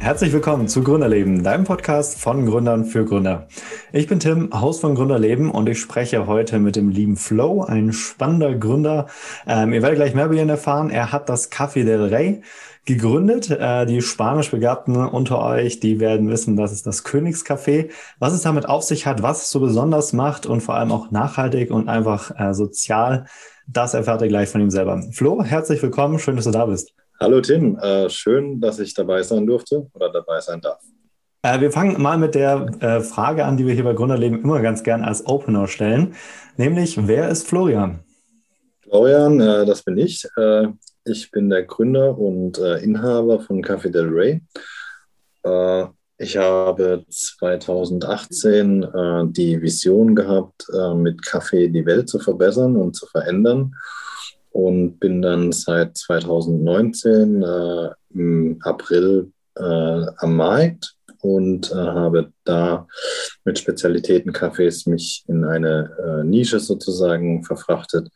Herzlich willkommen zu Gründerleben, deinem Podcast von Gründern für Gründer. Ich bin Tim, Haus von Gründerleben und ich spreche heute mit dem lieben Flo, ein spannender Gründer. Ähm, ihr werdet gleich mehr über ihn erfahren. Er hat das Café del Rey gegründet. Äh, die spanisch Begabten unter euch, die werden wissen, das ist das Königscafé. Was es damit auf sich hat, was es so besonders macht und vor allem auch nachhaltig und einfach äh, sozial, das erfahrt ihr gleich von ihm selber. Flo, herzlich willkommen. Schön, dass du da bist. Hallo Tim, äh, schön, dass ich dabei sein durfte oder dabei sein darf. Äh, wir fangen mal mit der äh, Frage an, die wir hier bei Gründerleben immer ganz gern als Opener stellen, nämlich wer ist Florian? Florian, äh, das bin ich. Äh, ich bin der Gründer und äh, Inhaber von Café del Rey. ich habe 2018 die Vision gehabt, mit Kaffee die Welt zu verbessern und zu verändern und bin dann seit 2019 äh, im April äh, am Markt und äh, habe da mit Spezialitätencafés mich in eine äh, Nische sozusagen verfrachtet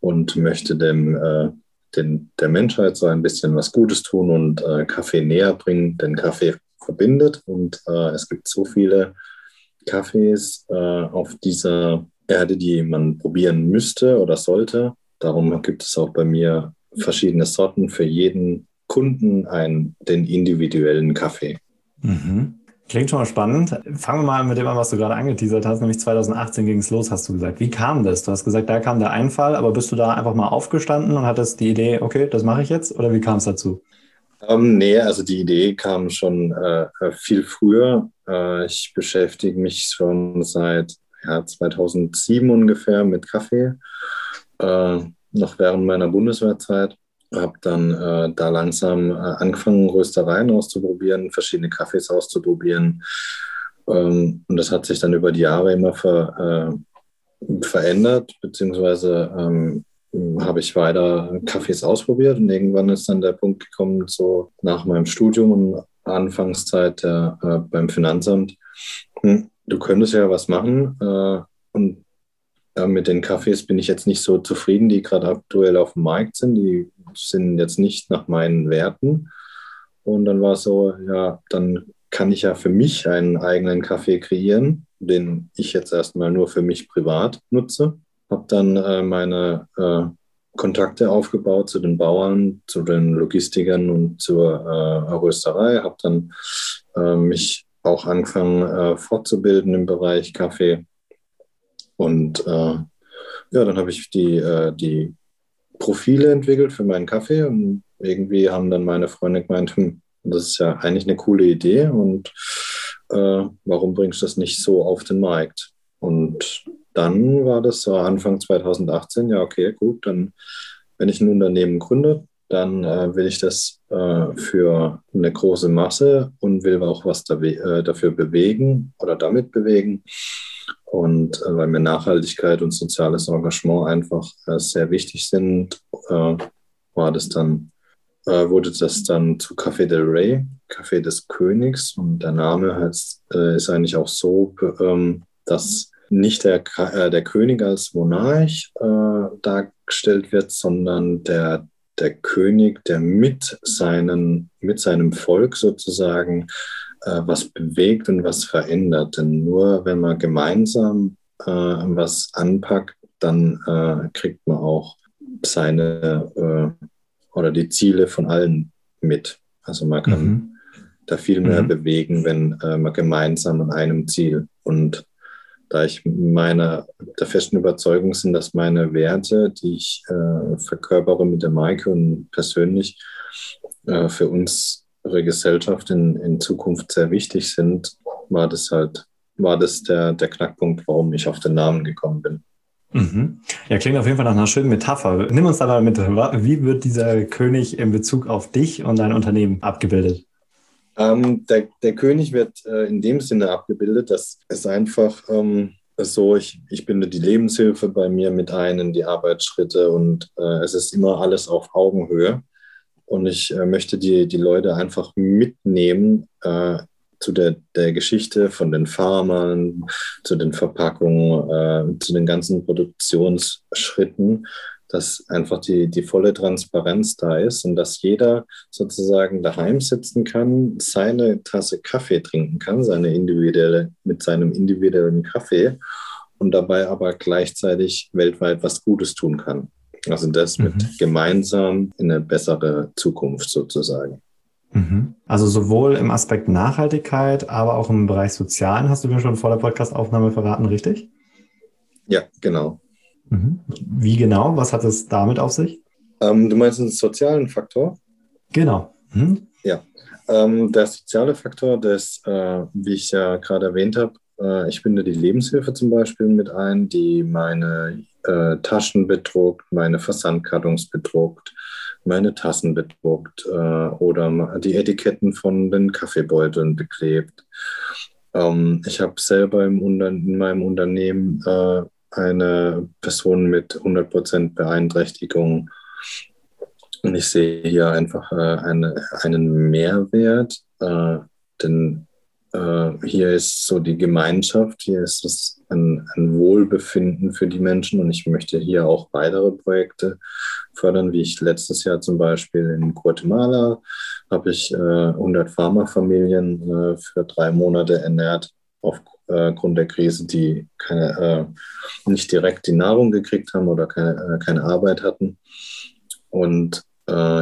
und möchte dem äh, den, der Menschheit so ein bisschen was Gutes tun und äh, Kaffee näher bringen, denn Kaffee verbindet und es gibt so viele Kaffees auf dieser Erde, die man probieren müsste oder sollte Darum gibt es auch bei mir verschiedene Sorten für jeden Kunden einen, den individuellen Kaffee. Mhm. Klingt schon mal spannend. Fangen wir mal mit dem an, was du gerade angeteasert hast, nämlich 2018 ging es los, hast du gesagt. Wie kam das? Du hast gesagt, da kam der Einfall, aber bist du da einfach mal aufgestanden und hattest die Idee, okay, das mache ich jetzt? Oder wie kam es dazu? Ähm, nee, also die Idee kam schon äh, viel früher. Äh, ich beschäftige mich schon seit ja, 2007 ungefähr mit Kaffee äh, noch während meiner Bundeswehrzeit. Habe dann äh, da langsam äh, angefangen, Röstereien auszuprobieren, verschiedene Kaffees auszuprobieren. Ähm, und das hat sich dann über die Jahre immer ver, äh, verändert, beziehungsweise ähm, habe ich weiter Kaffees ausprobiert und irgendwann ist dann der Punkt gekommen, so nach meinem Studium und Anfangszeit äh, beim Finanzamt, hm, du könntest ja was machen äh, und mit den Kaffees bin ich jetzt nicht so zufrieden, die gerade aktuell auf dem Markt sind. Die sind jetzt nicht nach meinen Werten. Und dann war es so, ja, dann kann ich ja für mich einen eigenen Kaffee kreieren, den ich jetzt erstmal nur für mich privat nutze. Habe dann äh, meine äh, Kontakte aufgebaut zu den Bauern, zu den Logistikern und zur äh, Rösterei. Habe dann äh, mich auch angefangen äh, fortzubilden im Bereich Kaffee und äh, ja, dann habe ich die, äh, die Profile entwickelt für meinen Kaffee und irgendwie haben dann meine Freunde gemeint, hm, das ist ja eigentlich eine coole Idee und äh, warum bringst du das nicht so auf den Markt? Und dann war das so Anfang 2018, ja, okay, gut, dann, wenn ich ein Unternehmen gründe, dann äh, will ich das äh, für eine große Masse und will auch was da, äh, dafür bewegen oder damit bewegen. Und äh, weil mir Nachhaltigkeit und soziales Engagement einfach äh, sehr wichtig sind, äh, war das dann, äh, wurde das dann zu Café del Rey, Café des Königs. Und der Name heißt, äh, ist eigentlich auch so, ähm, dass nicht der, äh, der König als Monarch dargestellt wird, sondern der, der König, der mit, seinen, mit seinem Volk sozusagen äh, was bewegt und was verändert. Denn nur wenn man gemeinsam äh, was anpackt, dann äh, kriegt man auch seine äh, oder die Ziele von allen mit. Also man kann mhm. da viel mehr mhm. bewegen, wenn äh, man gemeinsam an einem Ziel und da ich meiner der festen Überzeugung sind, dass meine Werte, die ich äh, verkörpere mit der Maike und persönlich, äh, für uns Gesellschaft in, in Zukunft sehr wichtig sind, war das halt, war das der, der Knackpunkt, warum ich auf den Namen gekommen bin. Mhm. Ja, klingt auf jeden Fall nach einer schönen Metapher. Nimm uns da mal mit. Wie wird dieser König in Bezug auf dich und dein Unternehmen abgebildet? Ähm, der, der König wird äh, in dem Sinne abgebildet, dass es einfach ähm, so, ich, ich binde die Lebenshilfe bei mir mit ein in die Arbeitsschritte und äh, es ist immer alles auf Augenhöhe. Und ich äh, möchte die, die Leute einfach mitnehmen äh, zu der, der Geschichte von den Farmern, zu den Verpackungen, äh, zu den ganzen Produktionsschritten, dass einfach die, die volle Transparenz da ist und dass jeder sozusagen daheim sitzen kann, seine Tasse Kaffee trinken kann, seine individuelle, mit seinem individuellen Kaffee und dabei aber gleichzeitig weltweit was Gutes tun kann. Also das mhm. mit gemeinsam in eine bessere Zukunft sozusagen. Mhm. Also sowohl im Aspekt Nachhaltigkeit, aber auch im Bereich Sozialen hast du mir schon vor der Podcastaufnahme verraten, richtig? Ja, genau. Mhm. Wie genau? Was hat es damit auf sich? Ähm, du meinst den sozialen Faktor? Genau. Mhm. Ja. Ähm, der soziale Faktor, das, äh, wie ich ja gerade erwähnt habe, äh, ich binde die Lebenshilfe zum Beispiel mit ein, die meine äh, Taschen bedruckt, meine Versandkartons bedruckt, meine Tassen bedruckt äh, oder die Etiketten von den Kaffeebeuteln beklebt. Ähm, ich habe selber im in meinem Unternehmen äh, eine Person mit 100% Beeinträchtigung. Und ich sehe hier einfach äh, eine, einen Mehrwert, äh, denn äh, hier ist so die Gemeinschaft, hier ist es ein, ein, Wohlbefinden für die Menschen und ich möchte hier auch weitere Projekte fördern, wie ich letztes Jahr zum Beispiel in Guatemala habe ich äh, 100 Pharmafamilien äh, für drei Monate ernährt aufgrund äh, der Krise, die keine, äh, nicht direkt die Nahrung gekriegt haben oder keine, äh, keine Arbeit hatten. Und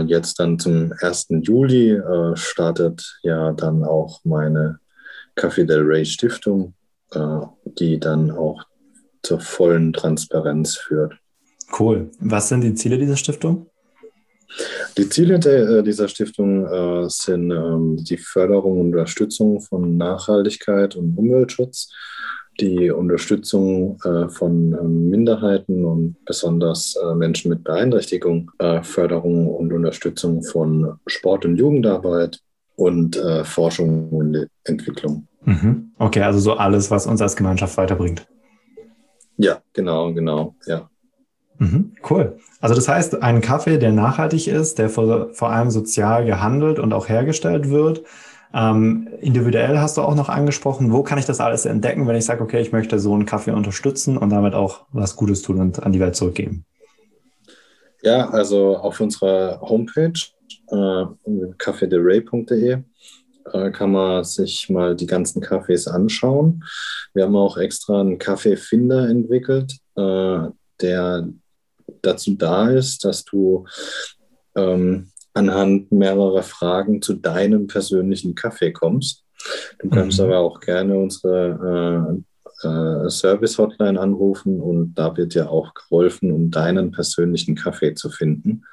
jetzt dann zum 1. Juli äh, startet ja dann auch meine Café del Rey Stiftung, äh, die dann auch zur vollen Transparenz führt. Cool. Was sind die Ziele dieser Stiftung? Die Ziele der, äh, dieser Stiftung äh, sind ähm, die Förderung und Unterstützung von Nachhaltigkeit und Umweltschutz, die Unterstützung äh, von ähm, Minderheiten und besonders äh, Menschen mit Beeinträchtigung, äh, Förderung und Unterstützung von Sport- und Jugendarbeit und äh, Forschung und Entwicklung. Mhm. Okay, also so alles, was uns als Gemeinschaft weiterbringt. Ja, genau, genau, ja. Mhm, cool. Also das heißt, ein Kaffee, der nachhaltig ist, der vor, vor allem sozial gehandelt und auch hergestellt wird. Ähm, individuell hast du auch noch angesprochen, wo kann ich das alles entdecken, wenn ich sage, okay, ich möchte so einen Kaffee unterstützen und damit auch was Gutes tun und an die Welt zurückgeben? Ja, also auf unserer Homepage äh, cafederay.de äh, kann man sich mal die ganzen Kaffees anschauen. Wir haben auch extra einen Kaffeefinder entwickelt, äh, der dazu da ist, dass du ähm, anhand mehrerer Fragen zu deinem persönlichen Kaffee kommst. Du kannst mhm. aber auch gerne unsere äh, äh, Service-Hotline anrufen und da wird dir auch geholfen, um deinen persönlichen Kaffee zu finden.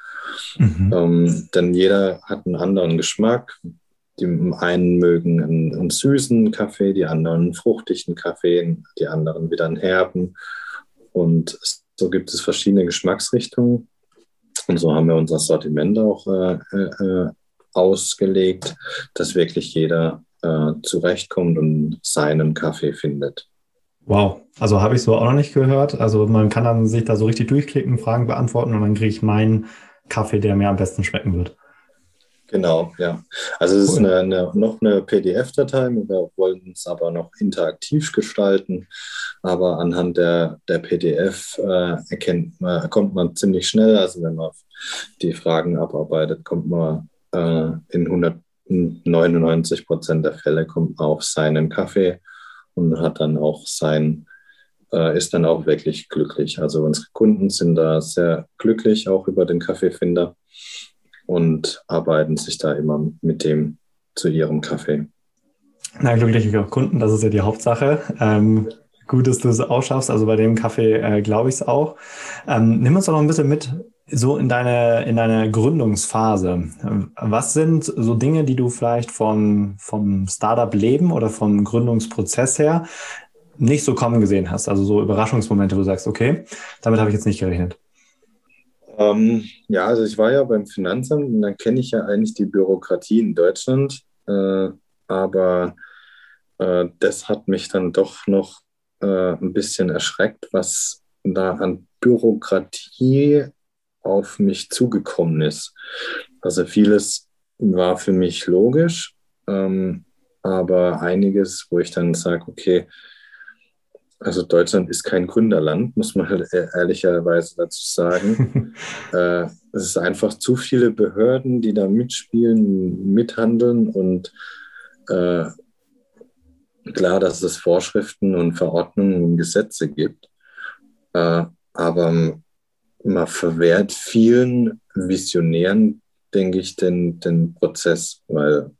Mhm. Ähm, denn jeder hat einen anderen Geschmack. Die einen mögen einen, einen, süßen Kaffee, die anderen einen fruchtigen Kaffee, die anderen wieder einen herben. Und so gibt es verschiedene Geschmacksrichtungen. Und so haben wir unser Sortiment auch äh, äh, ausgelegt, dass wirklich jeder äh, zurechtkommt und seinen Kaffee findet. Wow, also habe ich so auch noch nicht gehört. Also man kann dann sich da so richtig durchklicken, Fragen beantworten und dann kriege ich meinen Kaffee, der mir am besten schmecken wird. Genau, ja. Also es cool. ist eine, eine, noch eine PDF-Datei, wir wollen es aber noch interaktiv gestalten. Aber anhand der, der PDF äh, erkennt man, kommt man ziemlich schnell, also wenn man die Fragen abarbeitet, kommt man äh, in 199 Prozent der Fälle kommt man auf seinen Kaffee und hat dann auch sein, äh, ist dann auch wirklich glücklich. Also unsere Kunden sind da sehr glücklich, auch über den Kaffeefinder und arbeiten sich da immer mit dem zu ihrem Kaffee. Na, glückliche Kunden, das ist ja die Hauptsache. Ähm, gut, dass du es auch schaffst. Also bei dem Kaffee äh, glaube ich es auch. Ähm, nimm uns doch noch ein bisschen mit so in deine, in deine Gründungsphase. Was sind so Dinge, die du vielleicht vom, vom Startup-Leben oder vom Gründungsprozess her nicht so kommen gesehen hast? Also so Überraschungsmomente, wo du sagst, okay, damit habe ich jetzt nicht gerechnet. Ähm, ja, also ich war ja beim Finanzamt und dann kenne ich ja eigentlich die Bürokratie in Deutschland. Äh, aber äh, das hat mich dann doch noch äh, ein bisschen erschreckt, was da an Bürokratie auf mich zugekommen ist. Also vieles war für mich logisch, ähm, aber einiges, wo ich dann sage, okay, also Deutschland ist kein Gründerland, muss man halt ehrlicherweise dazu sagen. äh, es ist einfach zu viele Behörden, die da mitspielen, mithandeln und äh, klar, dass es Vorschriften und Verordnungen und Gesetze gibt, äh, aber man verwehrt vielen Visionären, denke ich, den, den Prozess, weil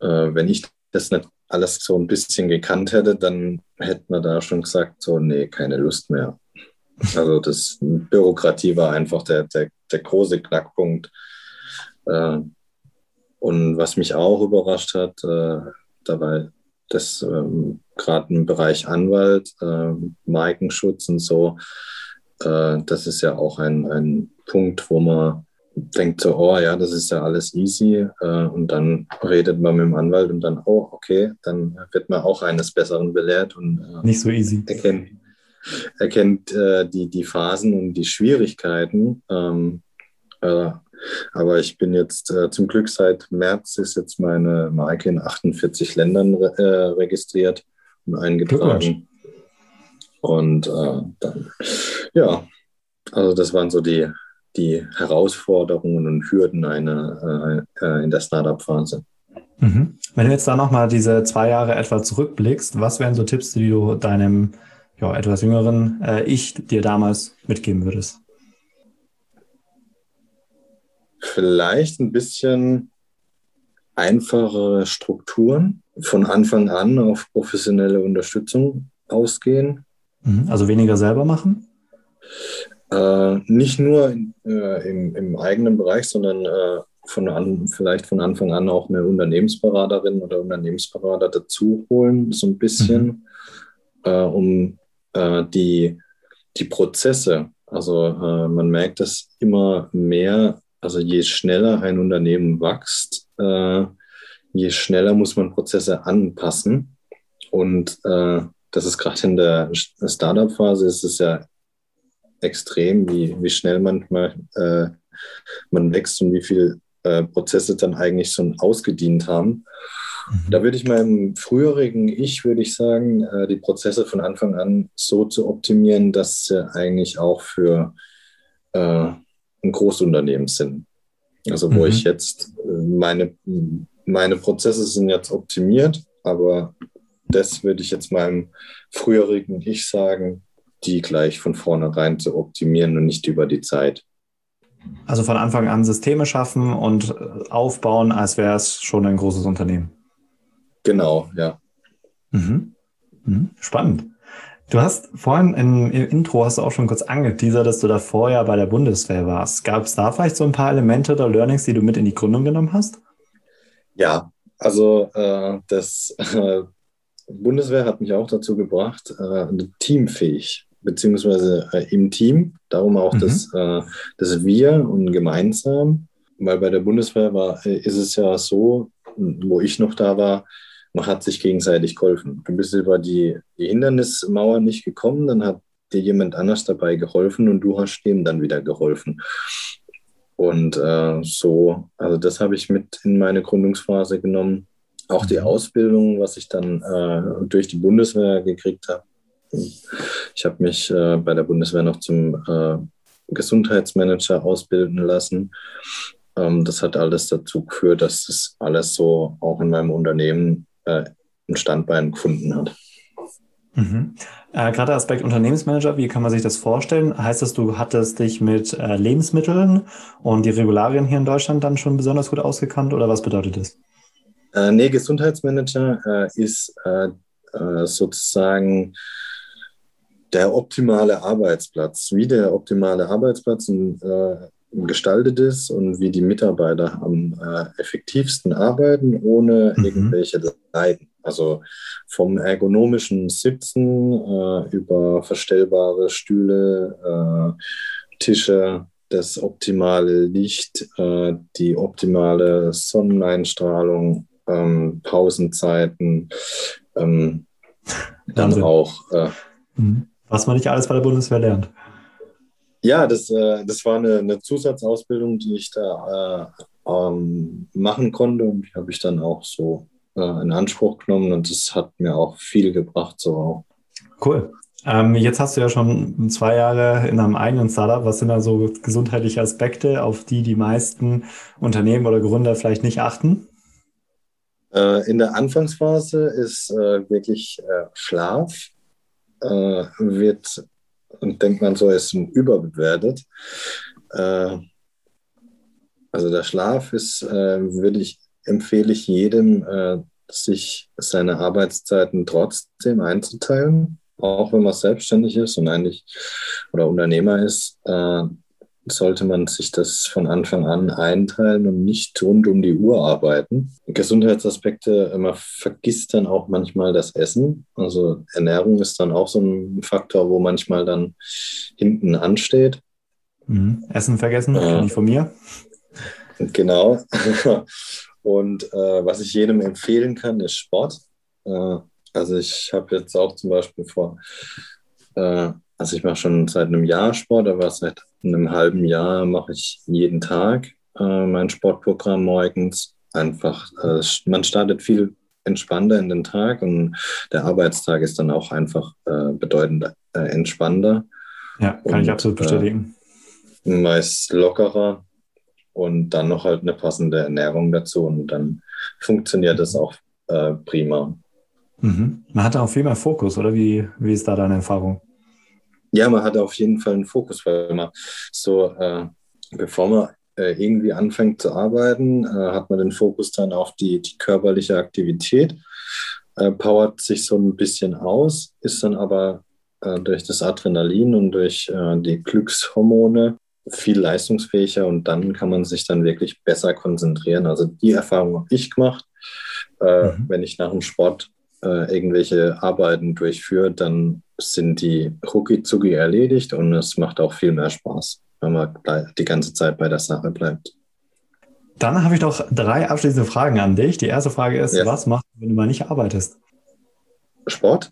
äh, wenn ich das nicht alles so ein bisschen gekannt hätte, dann hätte man da schon gesagt, so, nee, keine Lust mehr. Also das Bürokratie war einfach der, der, der große Knackpunkt. Äh, und was mich auch überrascht hat, äh, dabei das ähm, gerade im Bereich Anwalt, äh, Markenschutz und so, äh, das ist ja auch ein, ein Punkt, wo man denkt so, oh ja, das ist ja alles easy. Äh, und dann redet man mit dem Anwalt und dann, oh, okay, dann wird man auch eines Besseren belehrt und äh, nicht so easy. Erkennt, erkennt äh, die, die Phasen und die Schwierigkeiten. Ähm, äh, aber ich bin jetzt zum Glück seit März ist jetzt meine Marke in 48 Ländern re registriert und eingetragen. Und dann, ja, also das waren so die die Herausforderungen und Hürden einer, äh, äh, in der Startup-Phase. Mhm. Wenn du jetzt da nochmal diese zwei Jahre etwa zurückblickst, was wären so Tipps, die du deinem ja, etwas jüngeren äh, Ich dir damals mitgeben würdest? Vielleicht ein bisschen einfachere Strukturen, von Anfang an auf professionelle Unterstützung ausgehen. Mhm. Also weniger selber machen? Äh, nicht nur äh, im, im, eigenen Bereich, sondern äh, von an, vielleicht von Anfang an auch eine Unternehmensberaterin oder Unternehmensberater dazu holen, so ein bisschen, mhm. Äh, um äh, die, die Prozesse, also man merkt das immer mehr, also je schneller ein Unternehmen wächst, je schneller muss man Prozesse anpassen. Und das ist gerade in der Startup-Phase, ist es ja extrem, wie, wie schnell manchmal äh, man wächst und wie viele äh, Prozesse dann eigentlich schon ausgedient haben. Mhm. Da würde ich meinem früheren Ich, würde ich sagen, äh, die Prozesse von Anfang an so zu optimieren, dass sie eigentlich auch für äh, ein Großunternehmen sind. Also wo mhm. ich jetzt, äh, meine, meine Prozesse sind jetzt optimiert, aber das würde ich jetzt meinem früheren Ich sagen, die gleich von vornherein zu optimieren und nicht über die Zeit. Also von Anfang an Systeme schaffen und äh, aufbauen, als wäre es schon ein großes Unternehmen. Genau, ja. Mhm. Mhm. Spannend. Du hast vorhin im, Intro hast du auch schon kurz angeteasert, dass du da vorher bei der Bundeswehr warst. Gab es da vielleicht so ein paar Elemente oder Learnings, die du mit in die Gründung genommen hast? Ja, also äh, das äh, Bundeswehr hat mich auch dazu gebracht, äh, teamfähig beziehungsweise äh, im Team. Darum auch mhm. das, äh, das Wir und gemeinsam. Weil bei der Bundeswehr war, äh, ist es ja so, wo ich noch da war, man hat sich gegenseitig geholfen. Du bist über die, die Hindernismauer nicht gekommen, dann hat dir jemand anders dabei geholfen und du hast dem dann wieder geholfen. Und äh, so, also das habe ich mit in meine Gründungsphase genommen. Auch die mhm. Ausbildung, was ich dann äh, durch die Bundeswehr gekriegt habe, ich habe mich äh, bei der Bundeswehr noch zum äh, Gesundheitsmanager ausbilden lassen. Ähm, das hat alles dazu geführt, dass das alles so auch in meinem Unternehmen äh, ein Standbein gefunden hat. Mhm. Äh, Gerade Aspekt Unternehmensmanager, wie kann man sich das vorstellen? Heißt das, du hattest dich mit äh, Lebensmitteln und die Regularien hier in Deutschland dann schon besonders gut ausgekannt oder was bedeutet das? Äh, nee, Gesundheitsmanager äh, ist äh, äh, sozusagen der optimale Arbeitsplatz, wie der optimale Arbeitsplatz äh, gestaltet ist und wie die Mitarbeiter am äh, effektivsten arbeiten, ohne mhm. irgendwelche Leiden. Also vom ergonomischen Sitzen äh, über verstellbare Stühle, äh, Tische, das optimale Licht, äh, die optimale Sonneneinstrahlung, ähm, Pausenzeiten, ähm, dann auch äh, mhm. Was man nicht alles bei der Bundeswehr lernt. Ja, das, äh, das war eine, eine, Zusatzausbildung, die ich da äh, ähm, machen konnte und die habe ich dann auch so äh, in Anspruch genommen und das hat mir auch viel gebracht, so auch. Cool. Ähm, jetzt hast du ja schon zwei Jahre in einem eigenen Startup. Was sind da so gesundheitliche Aspekte, auf die die meisten Unternehmen oder Gründer vielleicht nicht achten? Äh, in der Anfangsphase ist äh, wirklich Schlaf, äh, wird, und denkt man so, ist überbewertet. Äh, also der Schlaf ist, äh, würde ich, empfehle ich jedem, sich seine Arbeitszeiten trotzdem einzuteilen auch wenn man selbstständig ist und eigentlich oder Unternehmer ist, äh, sollte man sich das von Anfang an einteilen und nicht rund um die Uhr arbeiten. Gesundheitsaspekte, man vergisst dann auch manchmal das Essen. Also Ernährung ist dann auch so ein Faktor, wo manchmal dann hinten ansteht. Mhm. Essen vergessen, äh, nicht von mir. Genau. Und äh, was ich jedem empfehlen kann, ist Sport. Äh, also ich habe jetzt auch zum Beispiel vor, äh, also ich mache schon seit einem Jahr Sport, aber seit einem halben Jahr mache ich jeden Tag äh, mein Sportprogramm morgens. Einfach, äh, man startet viel entspannter in den Tag und der Arbeitstag ist dann auch einfach äh, bedeutend äh, entspannter. Ja, kann und, ich absolut äh, bestätigen. meist lockerer und dann noch halt eine passende Ernährung dazu und dann funktioniert es auch äh, prima. Mhm. Man hat auch viel mehr Fokus, oder wie, wie ist da deine Erfahrung? Ja, man hat auf jeden Fall einen Fokus, weil man so, äh, bevor man äh, irgendwie anfängt zu arbeiten, äh, hat man den Fokus dann auf die, die körperliche Aktivität, äh, powert sich so ein bisschen aus, ist dann aber äh, durch das Adrenalin und durch äh, die Glückshormone viel leistungsfähiger und dann kann man sich dann wirklich besser konzentrieren. Also die Erfahrung habe ich gemacht. Mhm. Wenn ich nach dem Sport irgendwelche Arbeiten durchführt, dann sind die rucki zucki erledigt und es macht auch viel mehr Spaß, wenn man die ganze Zeit bei der Sache bleibt. Dann habe ich noch drei abschließende Fragen an dich. Die erste Frage ist, ja. was machst du, wenn du mal nicht arbeitest? Sport.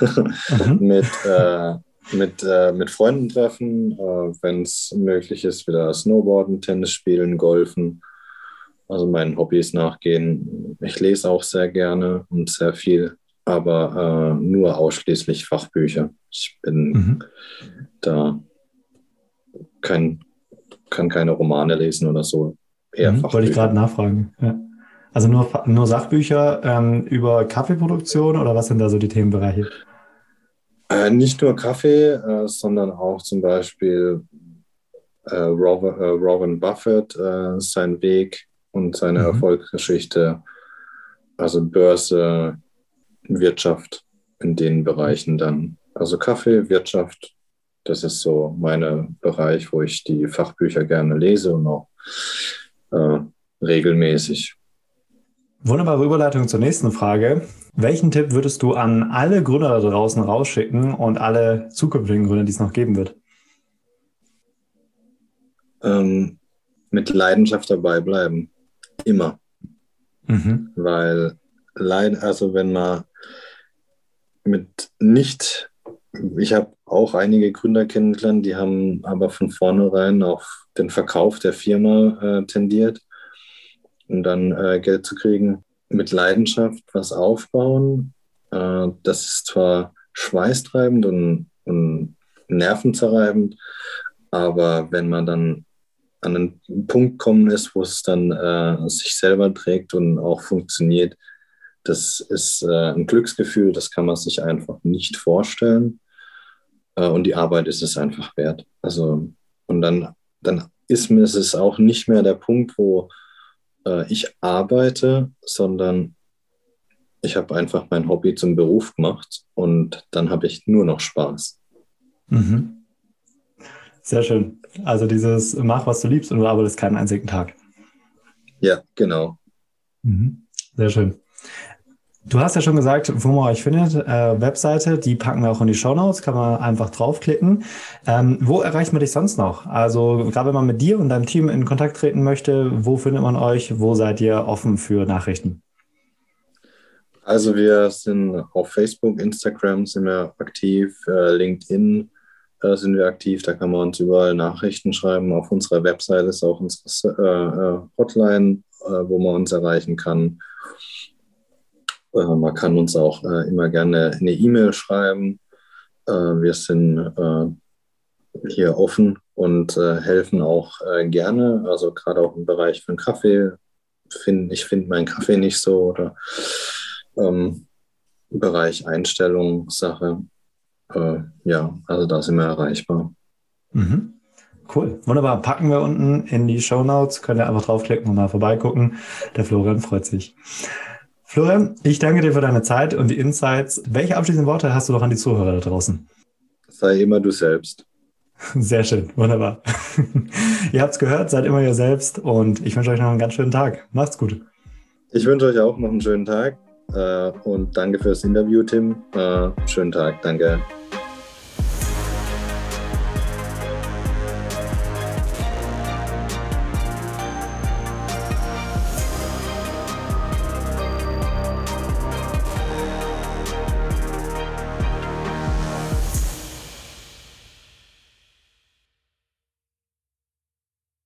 mhm. mit, äh, mit, äh, mit Freunden treffen, äh, wenn es möglich ist, wieder Snowboarden, Tennis spielen, Golfen also meinen Hobbys nachgehen. Ich lese auch sehr gerne und sehr viel, aber äh, nur ausschließlich Fachbücher. Ich bin mhm. da kein, kann keine Romane lesen oder so. Eher mhm, Wollte ich gerade nachfragen. Ja. Also nur, nur Sachbücher ähm, über Kaffeeproduktion oder was sind da so die Themenbereiche? Äh, nicht nur Kaffee, äh, sondern auch zum Beispiel äh, Robin, äh, Robin Buffett, äh, sein Weg und seine mhm. Erfolgsgeschichte, also Börse, Wirtschaft in den Bereichen dann. Also Kaffee, Wirtschaft, das ist so mein Bereich, wo ich die Fachbücher gerne lese und auch äh, regelmäßig. Wunderbare Überleitung zur nächsten Frage. Welchen Tipp würdest du an alle Gründer da draußen rausschicken und alle zukünftigen Gründer, die es noch geben wird? Ähm, mit Leidenschaft dabei bleiben. Immer. Mhm. Weil, also wenn man mit nicht, ich habe auch einige Gründer kennengelernt, die haben aber von vornherein auf den Verkauf der Firma äh, tendiert, um dann äh, Geld zu kriegen. Mit Leidenschaft was aufbauen, äh, das ist zwar schweißtreibend und, und nervenzerreibend, aber wenn man dann an einen Punkt kommen ist, wo es dann äh, sich selber trägt und auch funktioniert. Das ist äh, ein Glücksgefühl, das kann man sich einfach nicht vorstellen. Äh, und die Arbeit ist es einfach wert. Also, und dann, dann ist mir es auch nicht mehr der Punkt, wo äh, ich arbeite, sondern ich habe einfach mein Hobby zum Beruf gemacht und dann habe ich nur noch Spaß. Mhm. Sehr schön. Also dieses mach, was du liebst und du arbeitest keinen einzigen Tag. Ja, genau. Mhm. Sehr schön. Du hast ja schon gesagt, wo man euch findet. Äh, Webseite, die packen wir auch in die Show Notes, kann man einfach draufklicken. Ähm, wo erreicht man dich sonst noch? Also gerade wenn man mit dir und deinem Team in Kontakt treten möchte, wo findet man euch? Wo seid ihr offen für Nachrichten? Also wir sind auf Facebook, Instagram sind wir aktiv, äh, LinkedIn äh, sind wir aktiv. Da kann man uns überall Nachrichten schreiben. Auf unserer Website ist auch unsere äh, äh, Hotline, äh, wo man uns erreichen kann. Äh, man kann uns auch äh, immer gerne eine E-Mail schreiben. Äh, wir sind hier offen und helfen auch gerne. Also gerade auch im Bereich von Kaffee. Find, ich finde meinen Kaffee nicht so oder ähm, Bereich Einstellungssache. Äh, ja, also da sind wir erreichbar. Mhm. Cool. Wunderbar. Packen wir unten in die Show Notes. Könnt ihr einfach draufklicken und mal vorbeigucken. Der Florian freut sich. Florian, ich danke dir für deine Zeit und die Insights. Welche abschließenden Worte hast du noch an die Zuhörer da draußen? Sei immer du selbst. Sehr schön, wunderbar. ihr habt es gehört, seid immer ihr selbst und ich wünsche euch noch einen ganz schönen Tag. Macht's gut. Ich wünsche euch auch noch einen schönen Tag äh, und danke fürs Interview, Tim. Äh, schönen Tag, danke.